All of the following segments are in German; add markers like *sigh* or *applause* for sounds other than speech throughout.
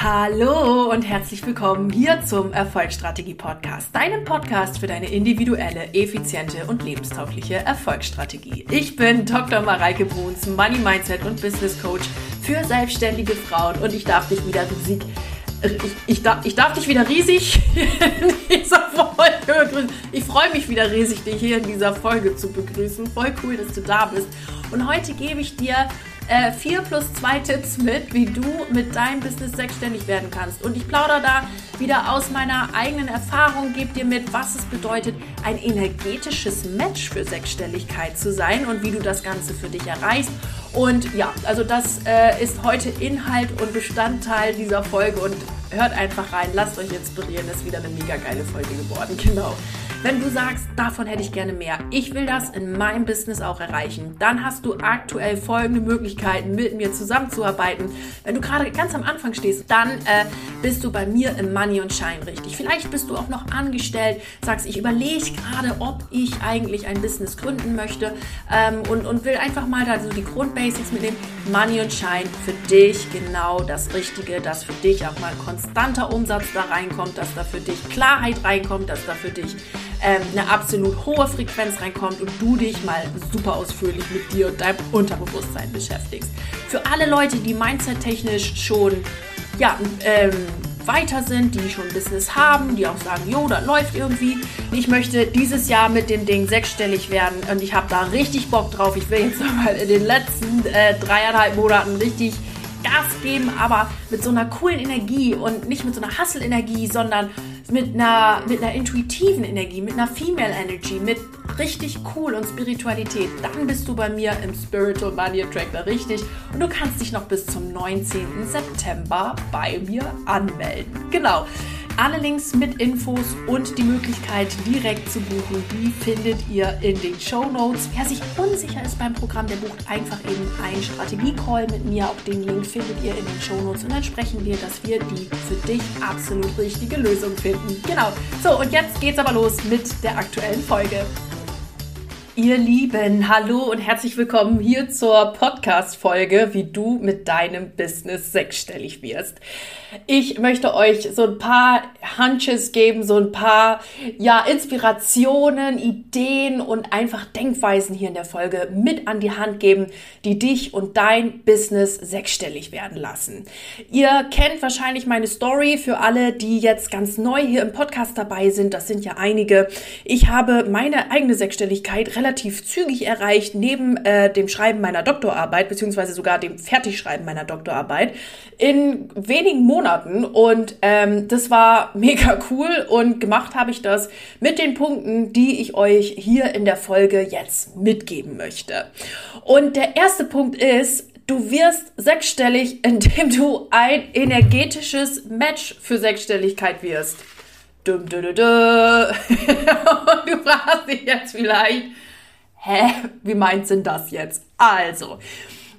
Hallo und herzlich willkommen hier zum Erfolgsstrategie Podcast, deinem Podcast für deine individuelle, effiziente und lebenstaugliche Erfolgsstrategie. Ich bin Dr. Mareike Bruns, Money Mindset und Business Coach für selbstständige Frauen und ich darf dich wieder riesig ich, ich, darf, ich darf dich wieder riesig *laughs* in dieser Folge begrüßen. Ich freue mich wieder riesig, dich hier in dieser Folge zu begrüßen. Voll cool, dass du da bist. Und heute gebe ich dir äh, vier plus zwei Tipps mit, wie du mit deinem Business sechsständig werden kannst. Und ich plaudere da wieder aus meiner eigenen Erfahrung, gebe dir mit, was es bedeutet, ein energetisches Match für Sechsstelligkeit zu sein und wie du das Ganze für dich erreichst. Und ja, also das äh, ist heute Inhalt und Bestandteil dieser Folge und hört einfach rein, lasst euch inspirieren, ist wieder eine mega geile Folge geworden, *laughs* genau. Wenn du sagst, davon hätte ich gerne mehr, ich will das in meinem Business auch erreichen, dann hast du aktuell folgende Möglichkeiten, mit mir zusammenzuarbeiten. Wenn du gerade ganz am Anfang stehst, dann äh, bist du bei mir im Money und Shine richtig. Vielleicht bist du auch noch angestellt, sagst, ich überlege gerade, ob ich eigentlich ein Business gründen möchte ähm, und, und will einfach mal da so die Grundbasics mit dem Money und Shine für dich genau das Richtige, dass für dich auch mal konstanter Umsatz da reinkommt, dass da für dich Klarheit reinkommt, dass da für dich ähm, eine absolut hohe Frequenz reinkommt und du dich mal super ausführlich mit dir und deinem Unterbewusstsein beschäftigst. Für alle Leute, die mindset-technisch schon ja, ähm, weiter sind, die schon Business haben, die auch sagen, jo, da läuft irgendwie. Ich möchte dieses Jahr mit dem Ding sechsstellig werden und ich habe da richtig Bock drauf. Ich will jetzt *laughs* nochmal in den letzten äh, dreieinhalb Monaten richtig Gas geben, aber mit so einer coolen Energie und nicht mit so einer Hustle-Energie, sondern mit einer, mit einer intuitiven Energie, mit einer Female Energy, mit richtig cool und Spiritualität, dann bist du bei mir im Spiritual Money Attractor richtig und du kannst dich noch bis zum 19. September bei mir anmelden. Genau. Alle Links mit Infos und die Möglichkeit direkt zu buchen, die findet ihr in den Show Notes. Wer sich unsicher ist beim Programm, der bucht einfach eben einen Strategie-Call mit mir. Auch den Link findet ihr in den Show Notes und dann sprechen wir, dass wir die für dich absolut richtige Lösung finden. Genau. So, und jetzt geht's aber los mit der aktuellen Folge. Ihr Lieben, hallo und herzlich willkommen hier zur Podcast-Folge, wie du mit deinem Business sechsstellig wirst. Ich möchte euch so ein paar Hunches geben, so ein paar, ja, Inspirationen, Ideen und einfach Denkweisen hier in der Folge mit an die Hand geben, die dich und dein Business sechsstellig werden lassen. Ihr kennt wahrscheinlich meine Story für alle, die jetzt ganz neu hier im Podcast dabei sind. Das sind ja einige. Ich habe meine eigene Sechsstelligkeit relativ zügig erreicht, neben äh, dem Schreiben meiner Doktorarbeit, beziehungsweise sogar dem Fertigschreiben meiner Doktorarbeit, in wenigen Monaten und ähm, das war *laughs* mega cool und gemacht habe ich das mit den Punkten, die ich euch hier in der Folge jetzt mitgeben möchte. Und der erste Punkt ist, du wirst sechsstellig, *laughs* indem du ein energetisches Match für Sechsstelligkeit wirst. Dum, *laughs* du fragst dich jetzt vielleicht, hä, *laughs* wie meint denn das jetzt? Also,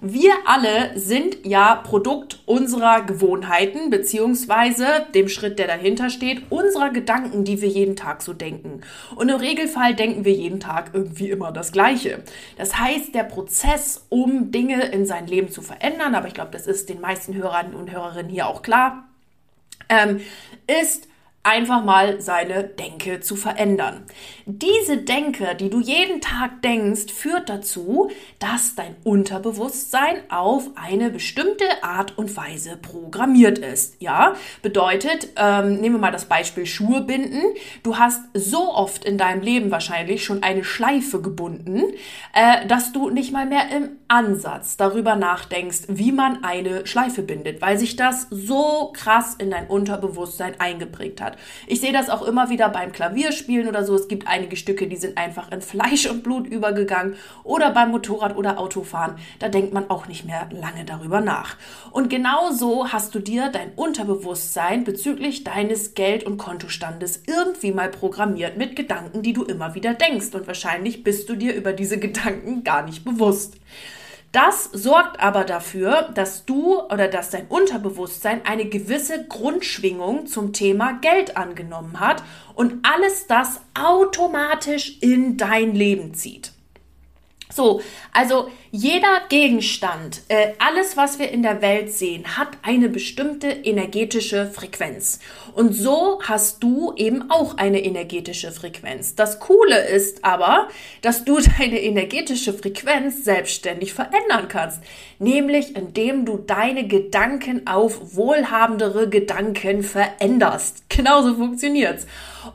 wir alle sind ja Produkt unserer Gewohnheiten, beziehungsweise dem Schritt, der dahinter steht, unserer Gedanken, die wir jeden Tag so denken. Und im Regelfall denken wir jeden Tag irgendwie immer das Gleiche. Das heißt, der Prozess, um Dinge in sein Leben zu verändern, aber ich glaube, das ist den meisten Hörern und Hörerinnen hier auch klar, ähm, ist einfach mal seine Denke zu verändern. Diese Denke, die du jeden Tag denkst, führt dazu, dass dein Unterbewusstsein auf eine bestimmte Art und Weise programmiert ist. Ja, bedeutet, ähm, nehmen wir mal das Beispiel Schuhe binden. Du hast so oft in deinem Leben wahrscheinlich schon eine Schleife gebunden, äh, dass du nicht mal mehr im Ansatz darüber nachdenkst, wie man eine Schleife bindet, weil sich das so krass in dein Unterbewusstsein eingeprägt hat. Ich sehe das auch immer wieder beim Klavierspielen oder so. Es gibt einige Stücke, die sind einfach in Fleisch und Blut übergegangen oder beim Motorrad oder Autofahren. Da denkt man auch nicht mehr lange darüber nach. Und genauso hast du dir dein Unterbewusstsein bezüglich deines Geld- und Kontostandes irgendwie mal programmiert mit Gedanken, die du immer wieder denkst. Und wahrscheinlich bist du dir über diese Gedanken gar nicht bewusst. Das sorgt aber dafür, dass du oder dass dein Unterbewusstsein eine gewisse Grundschwingung zum Thema Geld angenommen hat und alles das automatisch in dein Leben zieht. So, also Jeder Gegenstand, äh, alles, was wir in der Welt sehen, hat eine bestimmte energetische Frequenz. Und so hast du eben auch eine energetische Frequenz. Das Coole ist aber, dass du *laughs* deine energetische Frequenz selbstständig verändern kannst. Nämlich indem du deine Gedanken auf wohlhabendere Gedanken veränderst. Genauso funktioniert's.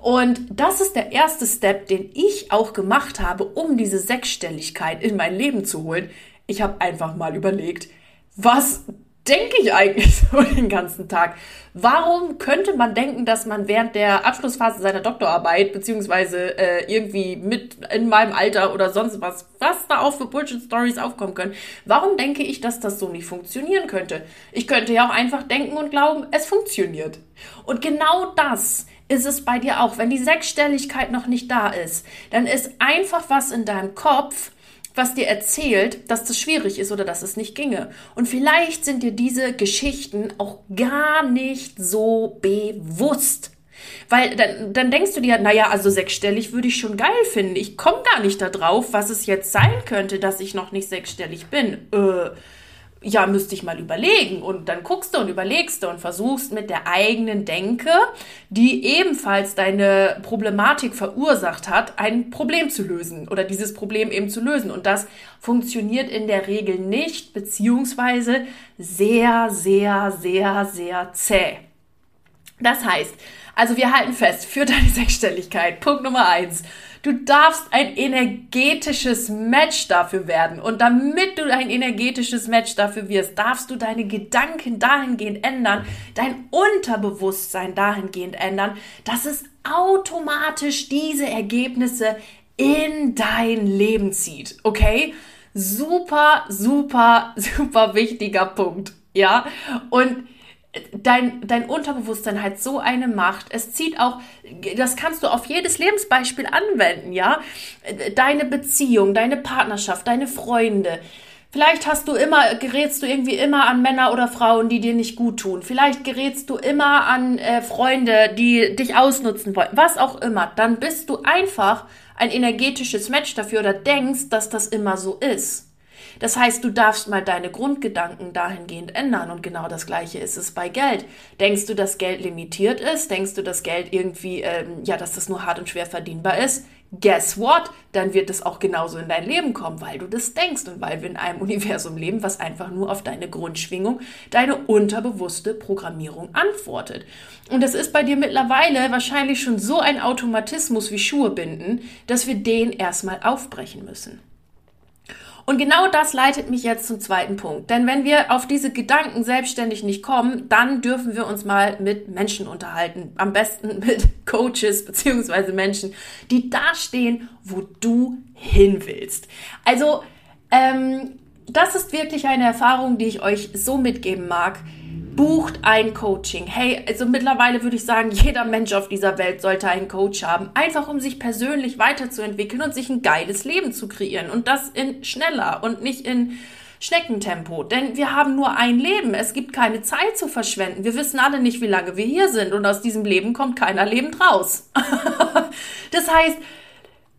Und das ist der erste Step, den ich auch gemacht habe, um diese Sechsstelligkeit in mein Leben zu holen. Ich habe einfach mal überlegt, was denke ich eigentlich *laughs* so den ganzen Tag? Warum könnte man denken, dass man während der Abschlussphase seiner Doktorarbeit, beziehungsweise äh, irgendwie mit in meinem Alter oder sonst was, was da auch für Bullshit-Stories aufkommen können, warum denke ich, dass das so nicht funktionieren könnte? Ich könnte ja auch einfach denken und glauben, es funktioniert. Und genau das ist es bei dir auch. Wenn die Sechsstelligkeit noch nicht da ist, dann ist einfach was in deinem Kopf, was dir erzählt, dass das schwierig ist oder dass es nicht ginge. Und vielleicht sind dir diese Geschichten auch gar nicht so bewusst. Weil dann, dann denkst du dir, naja, also sechsstellig würde ich schon geil finden. Ich komme gar nicht darauf, was es jetzt sein könnte, dass ich noch nicht sechsstellig bin. Äh, ja, müsste ich mal überlegen. Und dann guckst du und überlegst du und versuchst mit der eigenen Denke, die ebenfalls deine Problematik verursacht hat, ein Problem zu lösen oder dieses Problem eben zu lösen. Und das funktioniert in der Regel nicht, beziehungsweise sehr, sehr, sehr, sehr zäh. Das heißt, also wir halten fest, für deine Sechsstelligkeit, Punkt Nummer eins, Du darfst ein energetisches Match dafür werden. Und damit du ein energetisches Match dafür wirst, darfst du deine Gedanken dahingehend ändern, dein Unterbewusstsein dahingehend ändern, dass es automatisch diese Ergebnisse in dein Leben zieht. Okay? Super, super, *laughs* super wichtiger Punkt. Ja? Und dein, dein Unterbewusstsein hat so eine Macht. Es zieht auch, das kannst du auf jedes Lebensbeispiel anwenden, ja. Deine Beziehung, deine Partnerschaft, deine Freunde. Vielleicht hast du immer, gerätst du irgendwie immer an Männer oder Frauen, die dir nicht gut tun. Vielleicht gerätst du immer an äh, Freunde, die dich ausnutzen wollen. Was auch immer. Dann bist du einfach ein energetisches Match dafür oder denkst, dass das immer so ist. Das heißt, du darfst mal deine Grundgedanken dahingehend ändern und genau das gleiche ist es bei Geld. Denkst du, dass Geld limitiert ist? Denkst du, dass Geld irgendwie, ähm, ja, dass das nur hart und schwer verdienbar ist? Guess what? Dann wird es auch genauso in dein Leben kommen, weil du das denkst und weil wir in einem *laughs* Universum leben, was einfach nur auf deine Grundschwingung, deine unterbewusste Programmierung antwortet. Und das ist bei dir mittlerweile wahrscheinlich schon so ein Automatismus wie Schuhe binden, dass wir den erstmal aufbrechen müssen. Und genau das leitet mich jetzt zum zweiten Punkt. Denn wenn wir auf diese Gedanken selbstständig nicht kommen, dann dürfen wir uns mal mit Menschen unterhalten. Am besten *laughs* mit Coaches beziehungsweise Menschen, die da stehen, wo du hin willst. Also, ähm, das ist wirklich eine Erfahrung, die ich euch so mitgeben mag bucht ein Coaching. Hey, also mittlerweile würde ich sagen, *laughs* jeder Mensch auf dieser Welt sollte einen Coach haben. Einfach um sich persönlich weiterzuentwickeln und sich ein geiles Leben zu kreieren. Und das in schneller und nicht in Schneckentempo. Denn wir haben nur ein Leben. Es gibt keine Zeit zu verschwenden. Wir wissen alle nicht, wie lange wir hier sind. Und aus diesem Leben kommt keiner lebend raus. *laughs* das heißt,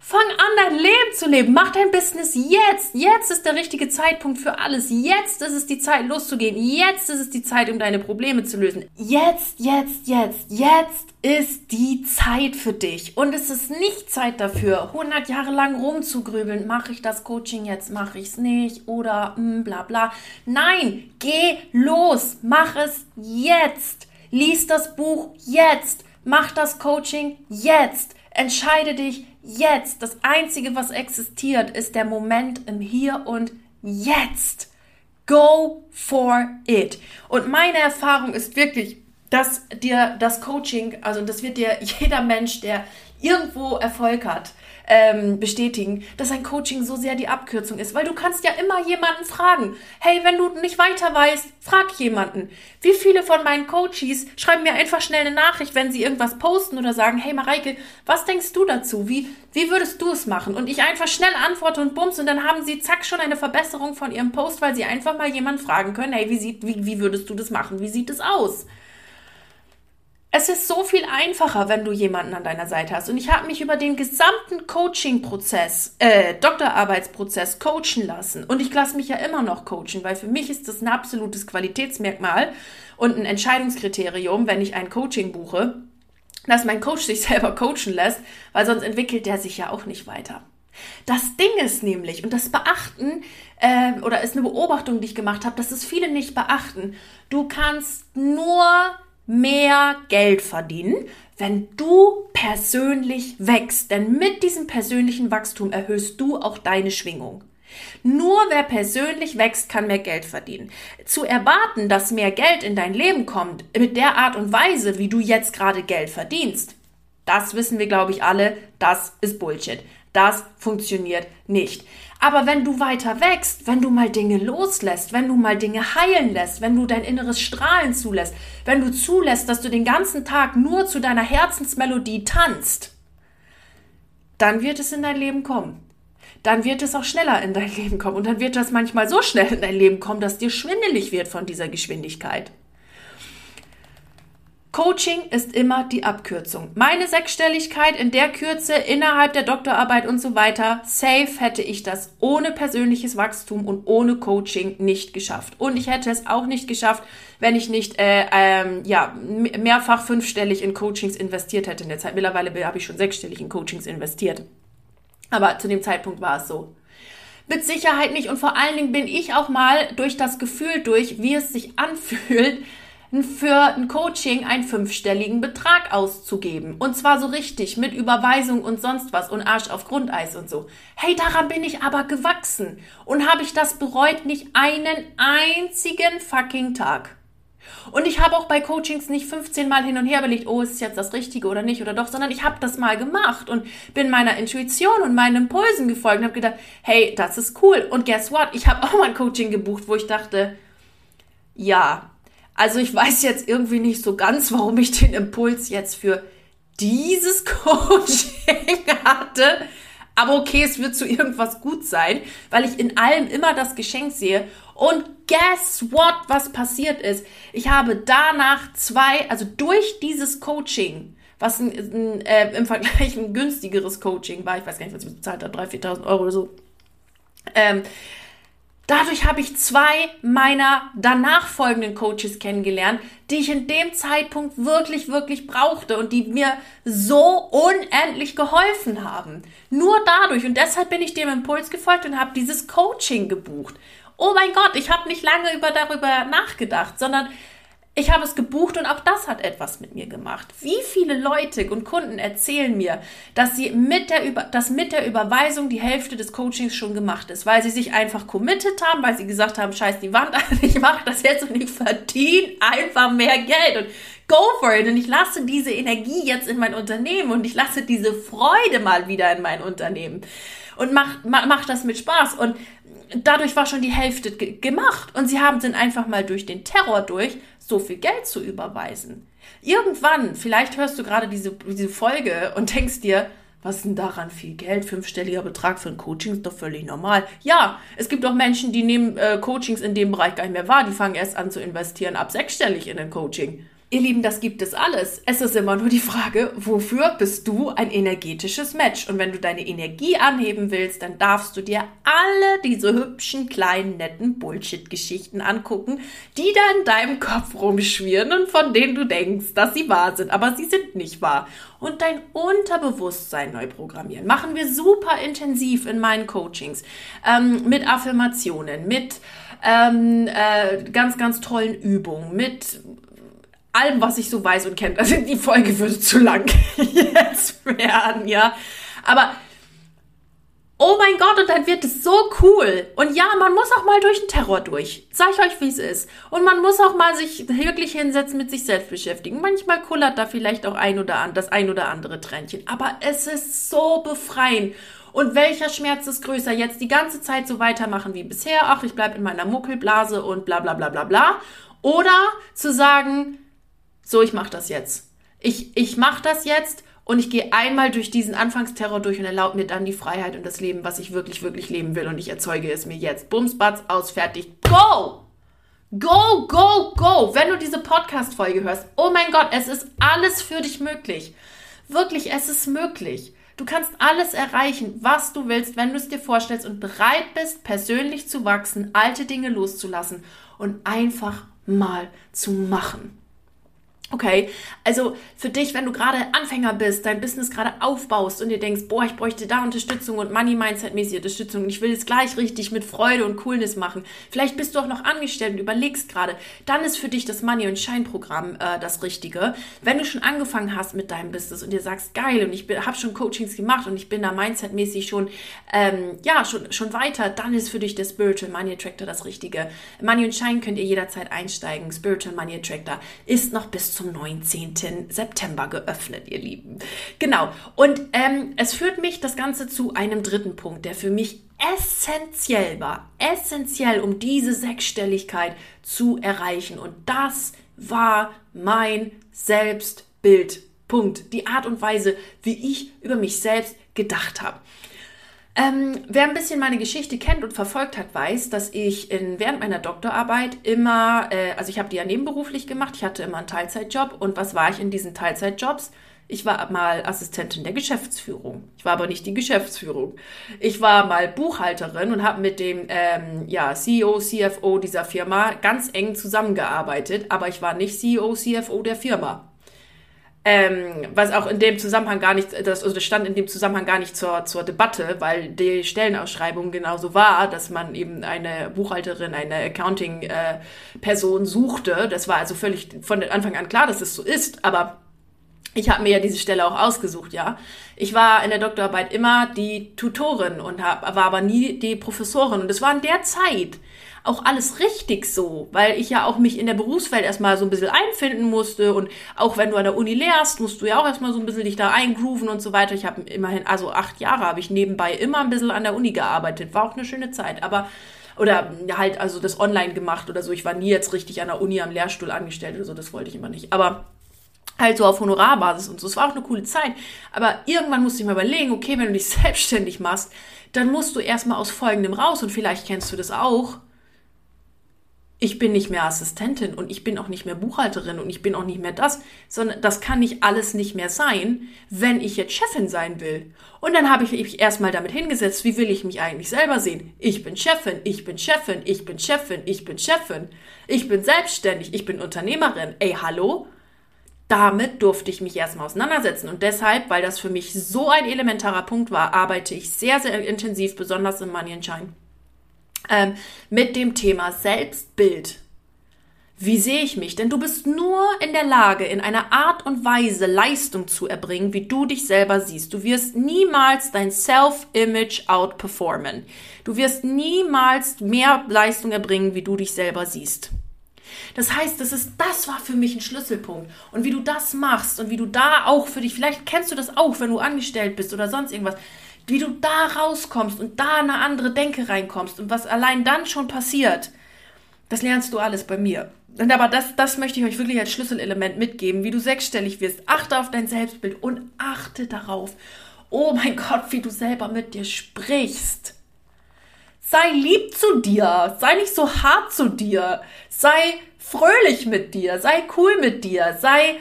Fang an, dein Leben zu leben. Mach dein Business jetzt. Jetzt ist der richtige Zeitpunkt für alles. Jetzt ist es die Zeit, loszugehen. Jetzt ist es die Zeit, um deine Probleme zu lösen. Jetzt, jetzt, jetzt, jetzt ist die Zeit für dich. Und es ist nicht Zeit dafür, 100 Jahre lang rumzugrübeln. Mache ich das Coaching jetzt? Mache ich es nicht? Oder mh, hm, bla bla. Nein, geh los. Mach es jetzt. Lies das Buch jetzt. Mach das Coaching jetzt. Entscheide dich jetzt. Das Einzige, was existiert, ist der Moment im Hier und Jetzt. Go for it. Und meine Erfahrung ist wirklich, dass dir das Coaching, also das wird dir *laughs* jeder Mensch, der irgendwo Erfolg hat, ähm, bestätigen, dass ein Coaching so sehr die Abkürzung ist, weil du kannst ja immer jemanden fragen. Hey, wenn du nicht weiter weißt, frag jemanden. Wie viele von meinen Coaches schreiben mir einfach schnell eine Nachricht, wenn sie irgendwas posten oder sagen, hey Mareike, was denkst du dazu? Wie, wie würdest du es machen? Und ich einfach schnell antworte und bums und dann haben sie zack schon eine Verbesserung von ihrem Post, weil sie einfach mal jemanden fragen können, hey, wie, sieht, wie, wie würdest du das machen? Wie sieht es aus? Es ist so viel einfacher, wenn du jemanden an deiner Seite hast. Und ich habe mich über den gesamten Coaching-Prozess, äh, Doktorarbeitsprozess coachen lassen. Und ich lasse mich ja immer noch coachen, weil für mich ist das ein absolutes Qualitätsmerkmal und ein Entscheidungskriterium, wenn ich ein Coaching buche, dass mein Coach sich *laughs* selber coachen lässt, weil sonst entwickelt der sich ja auch nicht weiter. Das Ding ist nämlich, und das beachten, äh, oder ist eine Beobachtung, die ich gemacht habe, dass es viele nicht beachten. Du kannst nur mehr Geld verdienen, wenn du persönlich wächst. Denn mit diesem persönlichen Wachstum erhöhst du auch deine Schwingung. Nur wer persönlich wächst, kann mehr Geld verdienen. Zu erwarten, dass mehr Geld in dein Leben kommt, mit der Art und Weise, wie du jetzt gerade Geld verdienst, das wissen wir, glaube ich, alle, das ist Bullshit. Das funktioniert nicht. Aber wenn du weiter wächst, wenn du mal Dinge loslässt, wenn du mal Dinge heilen lässt, wenn du dein inneres Strahlen zulässt, wenn du zulässt, dass du den ganzen Tag nur zu deiner Herzensmelodie tanzt, dann wird es in dein Leben kommen. Dann wird es auch schneller in dein Leben kommen. Und dann wird das manchmal so schnell in dein Leben kommen, dass dir schwindelig wird von dieser Geschwindigkeit. Coaching ist immer die Abkürzung. Meine Sechsstelligkeit in der Kürze innerhalb der Doktorarbeit und so weiter, safe hätte ich das ohne persönliches Wachstum und ohne Coaching nicht geschafft. Und ich hätte es auch nicht geschafft, wenn ich nicht äh, ähm, ja, mehrfach fünfstellig in Coachings investiert hätte in der Zeit. Mittlerweile habe ich schon sechsstellig in Coachings investiert. Aber zu dem Zeitpunkt war es so. Mit Sicherheit nicht. Und vor allen Dingen bin ich auch mal durch das Gefühl durch, wie es sich *laughs* anfühlt, für ein Coaching einen fünfstelligen Betrag auszugeben. Und zwar so richtig, mit Überweisung und sonst was und Arsch auf Grundeis und so. Hey, daran bin ich aber gewachsen. Und habe ich das bereut? Nicht einen einzigen fucking Tag. Und ich habe auch bei Coachings nicht 15 Mal hin und her überlegt, oh, ist jetzt das Richtige oder nicht oder doch, sondern ich habe das mal gemacht und bin meiner Intuition und meinen Impulsen gefolgt und habe gedacht, hey, das ist cool. Und guess what? Ich habe auch mal ein Coaching gebucht, wo ich dachte, ja, also ich weiß jetzt irgendwie nicht so ganz, warum ich den Impuls jetzt für dieses *laughs* Coaching hatte. Aber okay, es wird zu irgendwas gut sein, weil ich in allem immer das Geschenk sehe. Und guess what, was passiert ist? Ich habe danach zwei, also durch dieses Coaching, was ein, ein, äh, im Vergleich ein günstigeres Coaching war, ich weiß gar nicht, was ich bezahlt habe, 3.000, 4.000 Euro oder so, ähm, Dadurch habe ich zwei meiner danach folgenden Coaches kennengelernt, die ich in dem Zeitpunkt wirklich, wirklich brauchte und die mir so unendlich geholfen haben. Nur dadurch. Und deshalb bin ich dem Impuls gefolgt und habe dieses Coaching gebucht. Oh mein Gott, ich habe nicht lange über, darüber nachgedacht, sondern ich habe es gebucht und auch das hat etwas mit mir gemacht. Wie viele Leute und Kunden erzählen mir, dass sie mit der, Über dass mit der Überweisung die Hälfte des Coachings schon gemacht ist, weil sie sich einfach committed haben, weil sie gesagt haben, scheiß die Wand an, *laughs* ich mache das jetzt und ich verdiene einfach mehr Geld. Und go for it. Und ich lasse diese Energie jetzt in mein Unternehmen und ich lasse diese Freude mal wieder in mein Unternehmen. Und mach, mach, mach das mit Spaß. Und dadurch war schon die Hälfte gemacht. Und sie haben dann einfach mal durch den Terror durch so viel Geld zu überweisen. Irgendwann, vielleicht hörst du gerade diese, diese Folge und denkst dir, was ist denn daran viel Geld? Fünfstelliger Betrag für ein Coaching ist doch völlig normal. Ja, es gibt auch Menschen, die nehmen äh, Coachings in dem Bereich gar nicht mehr wahr. Die fangen erst an zu investieren ab sechsstellig in ein Coaching. Ihr Lieben, das gibt es alles. Es ist immer nur die Frage, wofür bist du ein energetisches Match? Und wenn du deine Energie anheben willst, dann darfst du dir alle diese hübschen, kleinen, netten Bullshit-Geschichten angucken, die da in deinem Kopf rumschwirren und von denen du denkst, dass sie wahr sind, aber sie sind nicht wahr. Und dein Unterbewusstsein neu programmieren. Machen wir super intensiv in meinen Coachings. Ähm, mit Affirmationen, mit ähm, äh, ganz, ganz tollen Übungen, mit allem, was ich so weiß und kenne. Also die Folge würde zu lang *laughs* jetzt werden, ja. Aber oh mein Gott, und dann wird es so cool. Und ja, man muss auch mal durch den Terror durch. Sag ich euch, wie es ist. Und man muss auch mal sich wirklich hinsetzen, mit sich selbst beschäftigen. Manchmal kullert da vielleicht auch ein oder an, das ein oder andere Tränchen. Aber es ist so befreiend. Und welcher Schmerz ist größer? Jetzt die ganze Zeit so weitermachen wie bisher. Ach, ich bleib in meiner Muckelblase und bla bla bla bla bla. Oder zu sagen, so, ich mache das jetzt. Ich, ich mache das jetzt und ich gehe einmal durch diesen Anfangsterror durch und erlaube mir dann die Freiheit und das Leben, was ich wirklich, wirklich leben will und ich erzeuge es mir jetzt. Bums, batz, aus, fertig, go! Go, go, go! Wenn du diese Podcast-Folge hörst, oh mein Gott, es ist alles für dich möglich. Wirklich, es ist möglich. Du kannst alles erreichen, was du willst, wenn du es dir vorstellst und bereit bist, persönlich zu wachsen, alte Dinge loszulassen und einfach mal zu machen. Okay, also für dich, wenn du gerade Anfänger bist, dein Business gerade aufbaust und dir denkst, boah, ich bräuchte da Unterstützung und Money-Mindset-mäßige Unterstützung und ich will es gleich richtig mit Freude und Coolness machen. Vielleicht bist du auch noch angestellt und überlegst gerade, dann ist für dich das Money- und Shine-Programm äh, das Richtige. Wenn du schon angefangen hast mit deinem Business und dir sagst, geil, und ich habe schon Coachings gemacht und ich bin da Mindset-mäßig schon, ähm, ja, schon, schon weiter, dann ist für dich der Spiritual Money Attractor das Richtige. Money und Shine könnt ihr jederzeit einsteigen. Spiritual Money Attractor ist noch bis zum 19. September geöffnet, ihr Lieben. Genau. Und ähm, es führt mich das Ganze zu einem dritten Punkt, der für mich essentiell war. Essentiell, um diese Sechsstelligkeit zu erreichen. Und das war mein Selbstbild. Punkt. Die Art und Weise, wie ich über mich selbst gedacht habe. Ähm, wer ein bisschen meine Geschichte kennt und verfolgt hat, weiß, dass ich in, während meiner Doktorarbeit immer, äh, also ich habe die ja nebenberuflich gemacht, ich hatte immer einen Teilzeitjob und was war ich in diesen Teilzeitjobs? Ich war mal Assistentin der Geschäftsführung. Ich war aber nicht die Geschäftsführung. Ich war mal Buchhalterin und habe mit dem ähm, ja, CEO, CFO dieser Firma ganz eng zusammengearbeitet, aber ich war nicht CEO, CFO der Firma. Ähm, was auch in dem Zusammenhang gar nicht, das, also das stand in dem Zusammenhang gar nicht zur, zur Debatte, weil die Stellenausschreibung genauso war, dass man eben eine Buchhalterin, eine Accounting-Person äh, suchte. Das war also völlig von Anfang an klar, dass es so ist, aber ich habe mir ja diese Stelle auch ausgesucht, ja. Ich war in der Doktorarbeit immer die Tutorin und hab, war aber nie die Professorin. Und es war in der Zeit, auch alles richtig so, weil ich ja auch mich in der Berufswelt erstmal so ein bisschen einfinden musste und auch wenn du an der Uni lehrst, musst du ja auch erstmal so ein bisschen dich da eingrooven und so weiter. Ich habe immerhin, also acht Jahre habe ich nebenbei immer ein bisschen an der Uni gearbeitet, war auch eine schöne Zeit, aber oder halt also das online gemacht oder so. Ich war nie jetzt richtig an der Uni am Lehrstuhl angestellt oder so, das wollte ich immer nicht. Aber halt so auf Honorarbasis und so. Es war auch eine coole Zeit. Aber irgendwann musste ich mir überlegen, okay, wenn du dich *laughs* selbstständig machst, dann musst du erstmal aus folgendem raus und vielleicht kennst du das auch ich bin nicht mehr Assistentin und ich bin auch nicht mehr Buchhalterin und ich bin auch nicht mehr das, sondern das kann nicht alles nicht mehr sein, wenn ich jetzt Chefin sein will. Und dann habe ich mich erstmal damit hingesetzt, wie will ich mich eigentlich selber sehen? Ich bin Chefin, ich bin Chefin, ich bin Chefin, ich bin Chefin, ich bin selbstständig, ich bin Unternehmerin. Ey, hallo? Damit durfte ich mich erstmal auseinandersetzen und deshalb, weil das für mich so ein elementarer Punkt war, arbeite ich sehr, sehr intensiv, besonders im Money Shine ähm, mit dem Thema Selbstbild. Wie sehe ich mich? Denn du bist nur in der Lage, in einer Art und Weise Leistung zu erbringen, wie du dich selber siehst. Du wirst niemals dein Self-Image outperformen. Du wirst niemals mehr Leistung erbringen, wie du dich selber siehst. Das heißt, das ist, das war für mich ein Schlüsselpunkt. Und wie du das machst und wie du da auch für dich, vielleicht kennst du das auch, wenn du angestellt bist oder sonst irgendwas, wie du da rauskommst und da eine andere Denke reinkommst und was allein dann schon passiert, das lernst du alles bei mir. Und aber das, das möchte ich euch wirklich als Schlüsselelement mitgeben, wie du sechsstellig wirst. Achte auf dein Selbstbild und achte darauf, oh mein Gott, wie du selber mit dir sprichst. Sei lieb zu dir, sei nicht so hart zu dir, sei fröhlich mit dir, sei cool mit dir, sei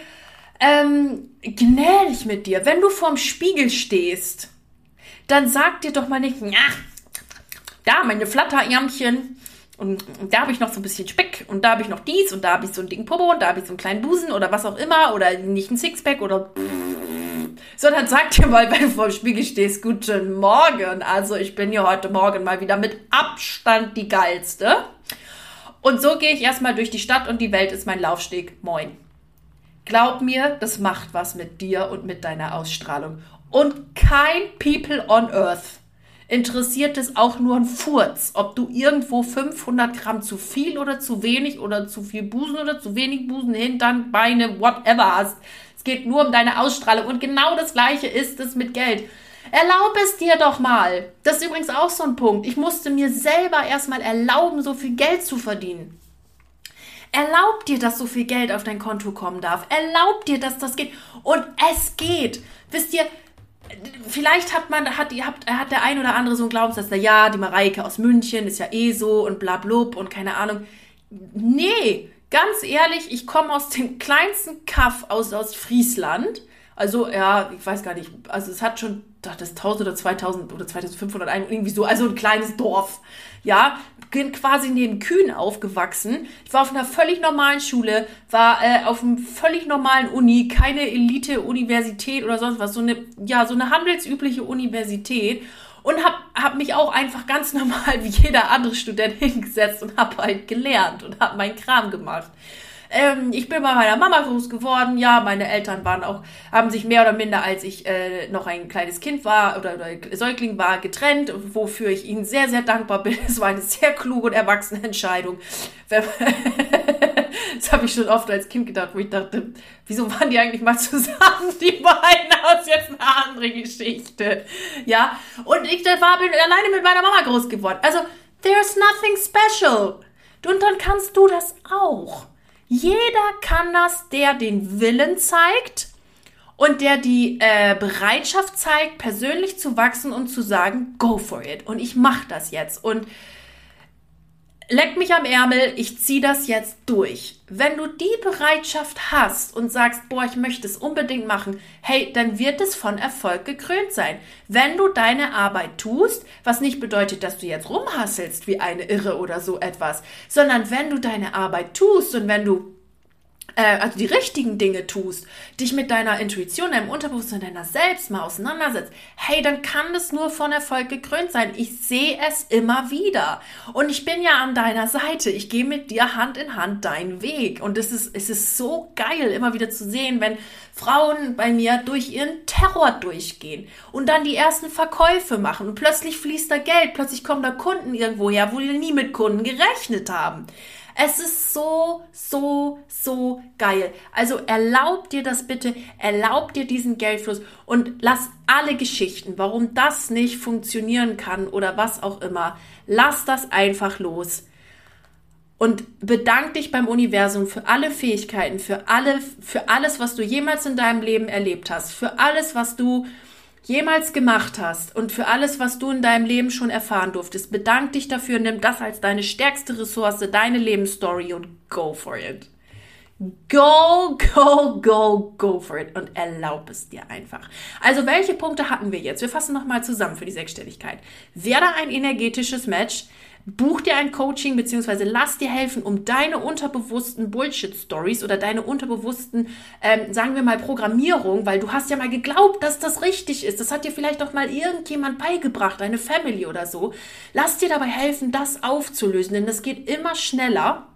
ähm, gnädig mit dir. Wenn du vorm Spiegel stehst, dann sag dir doch mal nicht, ja, da meine Flatterärmchen und da habe ich noch so ein bisschen Speck und da habe ich noch dies und da habe ich so ein Ding Popo und da habe ich so einen kleinen Busen oder was auch immer oder nicht ein Sixpack oder sondern sag dir mal, *laughs* wenn du vor dem Spiegel stehst, guten Morgen. Also ich bin hier heute Morgen mal wieder mit Abstand die geilste. Und so gehe ich erstmal durch die Stadt und die Welt ist mein Laufsteg. Moin. Glaub mir, das macht was mit dir und mit deiner Ausstrahlung. Und kein People on Earth interessiert es auch nur ein Furz, ob du irgendwo 500 Gramm zu viel oder zu wenig oder zu viel Busen oder zu wenig Busen, Hintern, Beine, whatever hast. Es geht nur um deine Ausstrahlung. Und genau das Gleiche ist es mit Geld. Erlaub es dir doch mal. Das ist übrigens auch so ein Punkt. Ich musste mir selber erstmal erlauben, so viel Geld zu verdienen. Erlaub dir, dass so viel Geld auf dein Konto kommen darf. Erlaub dir, dass das geht. Und es geht. Wisst ihr, vielleicht hat man, hat, habt, hat der ein oder andere so einen Glaubenssatz, na ja, die Mareike aus München ist ja eh so und bla blub und keine Ahnung. nee, ganz ehrlich, ich komme aus dem kleinsten Kaff aus, aus Friesland. Also, ja, ich weiß gar nicht, also es hat schon, das 1000 oder 2000 oder 2500 ein, irgendwie so, also ein kleines Dorf. Ja, bin quasi neben Kühen aufgewachsen. Ich war auf einer völlig normalen Schule, war äh, auf einem völlig normalen Uni, keine Elite-Universität oder sonst was, so eine, ja, so eine handelsübliche Universität und habe hab mich auch einfach ganz *laughs* normal wie jeder andere Student hingesetzt und habe halt gelernt und habe meinen Kram gemacht. Ähm, ich bin bei meiner Mama groß geworden. Ja, meine Eltern waren auch, haben sich mehr oder minder, als ich äh, noch ein kleines Kind war oder, oder Säugling war, getrennt, wofür ich ihnen sehr, sehr dankbar bin. Es war eine sehr kluge und erwachsene Entscheidung. *laughs* das habe ich schon oft als Kind gedacht, wo ich dachte, wieso waren die eigentlich mal zusammen, die beiden? *laughs* Das ist jetzt eine andere Geschichte. Ja, und ich war, bin alleine mit meiner Mama groß geworden. Also, there's nothing special. Und dann kannst du das auch. Jeder kann das, der den Willen zeigt und der die äh, Bereitschaft zeigt, persönlich zu wachsen und zu sagen, go for it. Und ich mache das jetzt. Und leck mich am Ärmel, ich ziehe das jetzt durch. Wenn du die Bereitschaft hast und sagst, boah, ich möchte es unbedingt machen, hey, dann wird es von Erfolg gekrönt sein. Wenn du deine Arbeit tust, was nicht bedeutet, dass du jetzt rumhasselst wie eine Irre oder so etwas, sondern wenn du deine Arbeit tust und wenn du äh, also die richtigen Dinge tust, dich mit deiner Intuition, deinem Unterbewusstsein, deiner selbst mal auseinandersetzt, hey, dann kann das nur von Erfolg gekrönt sein. Ich sehe es immer wieder. Und ich bin ja an deiner Seite. Ich gehe mit dir Hand in Hand deinen Weg. Und es ist, es ist so geil, immer wieder zu sehen, wenn Frauen bei mir durch ihren Terror durchgehen und dann die ersten Verkäufe machen und plötzlich fließt da Geld, plötzlich kommen da Kunden irgendwo her, wo die nie mit Kunden gerechnet haben. Es ist so, so, so geil. Also erlaub dir das bitte, erlaub dir diesen Geldfluss und lass alle Geschichten, warum das nicht funktionieren kann oder was auch immer, lass das einfach los. Und bedank dich beim Universum für alle Fähigkeiten, für alle, für alles, was du jemals in deinem Leben erlebt hast, für alles, was du jemals gemacht hast und für alles, was du in deinem Leben schon erfahren durftest. Bedank dich dafür, nimm das als deine stärkste Ressource, deine Lebensstory und go for it. Go, go, go, go for it und erlaub es dir einfach. Also welche Punkte hatten wir jetzt? Wir fassen nochmal zusammen für die Sechsstelligkeit. Werde ein energetisches Match. Buch dir ein Coaching beziehungsweise lass dir helfen, um deine unterbewussten Bullshit-Stories oder deine unterbewussten, ähm, sagen wir mal, Programmierung, weil du hast ja mal geglaubt, dass das richtig ist. Das hat dir vielleicht doch mal irgendjemand beigebracht, eine Family oder so. Lass dir dabei helfen, das aufzulösen, denn das geht immer schneller.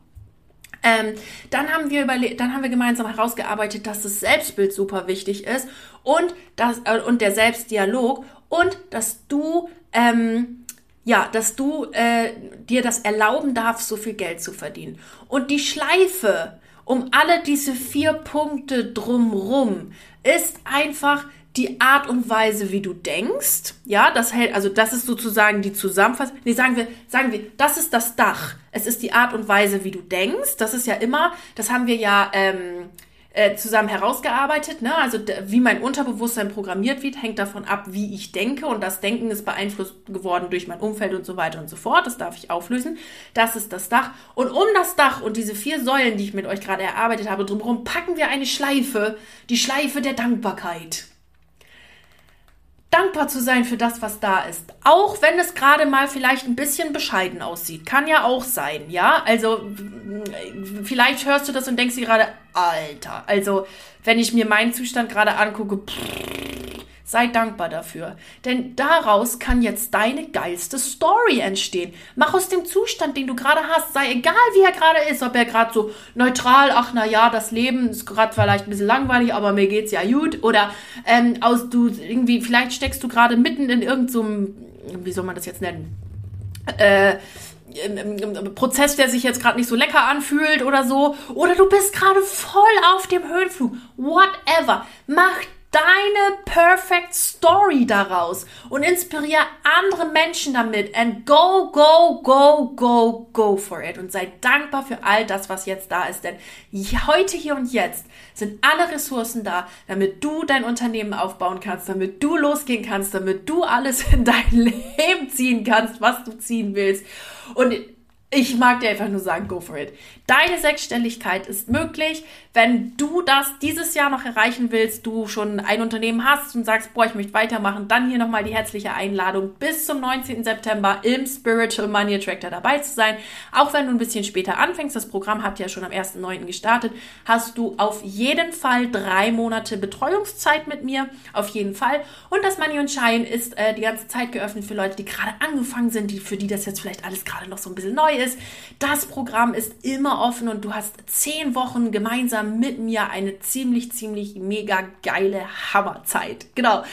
Ähm, dann haben wir dann haben wir gemeinsam herausgearbeitet, dass das Selbstbild super wichtig ist und das äh, und der Selbstdialog und dass du ähm, ja, dass du äh, dir das erlauben darfst, so viel Geld zu verdienen. Und die Schleife um alle diese vier Punkte drumrum ist einfach die Art und Weise, wie du denkst. Ja, das hält, also das ist sozusagen die Zusammenfassung. Nee, sagen wir, sagen wir, das ist das Dach. Es ist die Art und Weise, wie du denkst. Das ist ja immer, das haben wir ja ähm, äh, zusammen herausgearbeitet. Ne? Also wie mein Unterbewusstsein programmiert wird, hängt davon ab, wie ich denke. Und das Denken ist beeinflusst geworden durch mein Umfeld und so weiter und so fort. Das darf ich auflösen. Das ist das Dach. Und um das Dach und diese vier Säulen, die ich mit euch gerade erarbeitet habe, drumherum packen wir eine Schleife. Die Schleife der Dankbarkeit dankbar zu sein für das, was da ist. Auch wenn es gerade mal vielleicht ein bisschen bescheiden aussieht. Kann ja auch sein, ja? Also, vielleicht hörst du das und denkst dir gerade, Alter. Also, wenn ich mir meinen Zustand gerade angucke, Sei dankbar dafür. Denn daraus kann jetzt deine geilste Story entstehen. Mach aus dem Zustand, den du gerade hast, sei egal wie er gerade ist, ob er gerade so neutral, ach na ja, das Leben ist gerade vielleicht ein bisschen langweilig, aber mir geht's ja gut. Oder ähm, aus du irgendwie, vielleicht steckst du gerade mitten in irgendeinem, so wie soll man das jetzt nennen? Äh, Prozess, der sich jetzt gerade nicht so lecker anfühlt oder so. Oder du bist gerade voll auf dem Höhenflug. Whatever. Mach deine Perfect Story daraus und inspiriere andere Menschen damit and go, go, go, go, go for it und sei dankbar für all das, was jetzt da ist, denn heute, hier und jetzt sind alle Ressourcen da, damit du dein Unternehmen aufbauen kannst, damit du losgehen kannst, damit du alles in dein *laughs* Leben ziehen kannst, was du ziehen willst und ich mag dir einfach nur sagen, go for it. Deine Sechsstelligkeit ist möglich, wenn du das dieses Jahr noch erreichen willst, du schon ein Unternehmen hast und sagst, boah, ich möchte weitermachen, dann hier nochmal die herzliche Einladung, bis zum 19. September im Spiritual Money Attractor dabei zu sein. Auch wenn du ein bisschen später anfängst, das Programm hat ja schon am 1.9. gestartet, hast du auf jeden Fall drei Monate Betreuungszeit mit mir, auf jeden Fall. Und das Money und Shine ist äh, die ganze Zeit geöffnet für Leute, die gerade angefangen sind, die, für die das jetzt vielleicht alles gerade noch so ein bisschen neu ist. Das Programm ist immer offen und du hast zehn Wochen gemeinsam mit mir eine ziemlich, ziemlich mega geile Hammerzeit. Genau.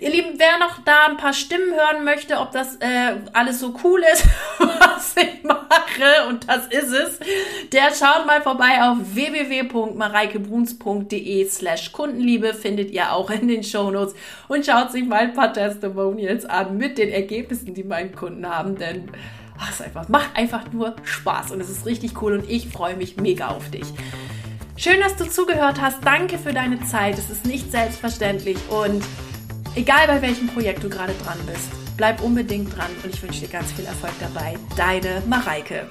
Ihr Lieben, wer noch da ein paar Stimmen hören möchte, ob das äh, alles so cool ist, *laughs* was ich mache, und das ist es, der schaut mal vorbei auf www.mareikebruns.de slash Kundenliebe, findet ihr auch in den Shownotes und schaut sich mal ein paar Testimonials an mit den Ergebnissen, die meine Kunden haben, denn ach, es einfach, macht einfach nur Spaß und es ist richtig cool und ich freue mich mega auf dich. Schön, dass du zugehört hast. Danke für deine Zeit. Es ist nicht selbstverständlich und egal bei welchem Projekt du gerade dran bist, bleib unbedingt dran und ich wünsche dir ganz viel Erfolg dabei. Deine Mareike.